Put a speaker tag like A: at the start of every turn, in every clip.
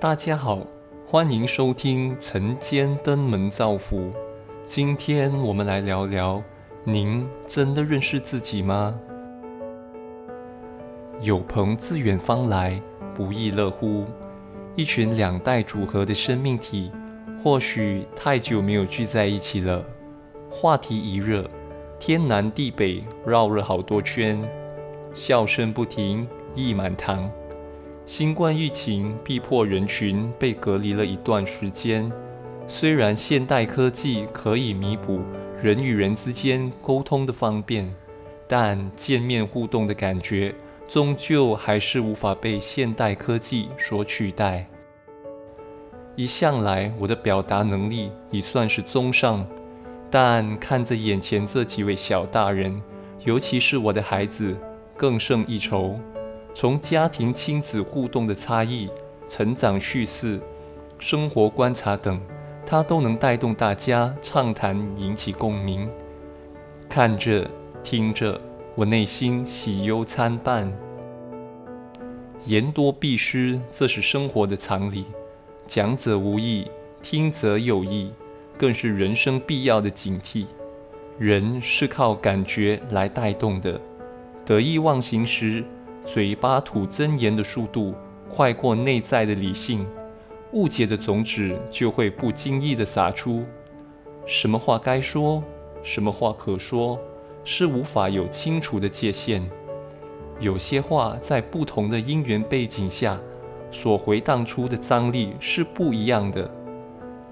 A: 大家好，欢迎收听晨间登门造福。今天我们来聊聊：您真的认识自己吗？有朋自远方来，不亦乐乎。一群两代组合的生命体，或许太久没有聚在一起了。话题一热，天南地北绕了好多圈，笑声不停，意满堂。新冠疫情逼迫人群被隔离了一段时间。虽然现代科技可以弥补人与人之间沟通的方便，但见面互动的感觉终究还是无法被现代科技所取代。一向来我的表达能力已算是中上，但看着眼前这几位小大人，尤其是我的孩子，更胜一筹。从家庭亲子互动的差异、成长叙事、生活观察等，他都能带动大家畅谈，引起共鸣。看着、听着，我内心喜忧参半。言多必失，这是生活的常理。讲者无意，听者有意，更是人生必要的警惕。人是靠感觉来带动的，得意忘形时。嘴巴吐真言的速度快过内在的理性，误解的种子就会不经意地撒出。什么话该说，什么话可说，是无法有清楚的界限。有些话在不同的因缘背景下所回荡出的张力是不一样的。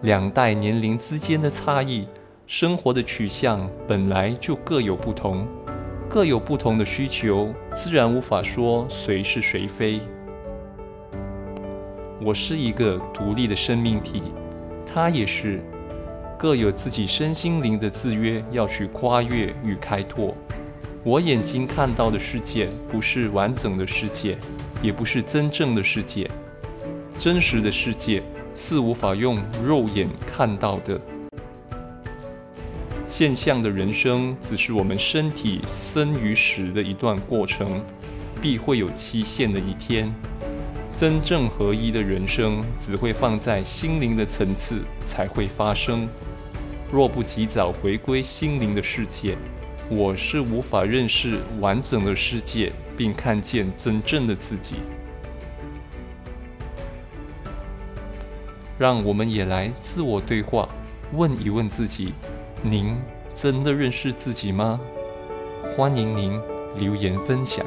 A: 两代年龄之间的差异，生活的取向本来就各有不同。各有不同的需求，自然无法说谁是谁非。我是一个独立的生命体，他也是，各有自己身心灵的制约要去跨越与开拓。我眼睛看到的世界，不是完整的世界，也不是真正的世界。真实的世界是无法用肉眼看到的。现象的人生只是我们身体生与死的一段过程，必会有期限的一天。真正合一的人生，只会放在心灵的层次才会发生。若不及早回归心灵的世界，我是无法认识完整的世界，并看见真正的自己。让我们也来自我对话，问一问自己。您真的认识自己吗？欢迎您留言分享。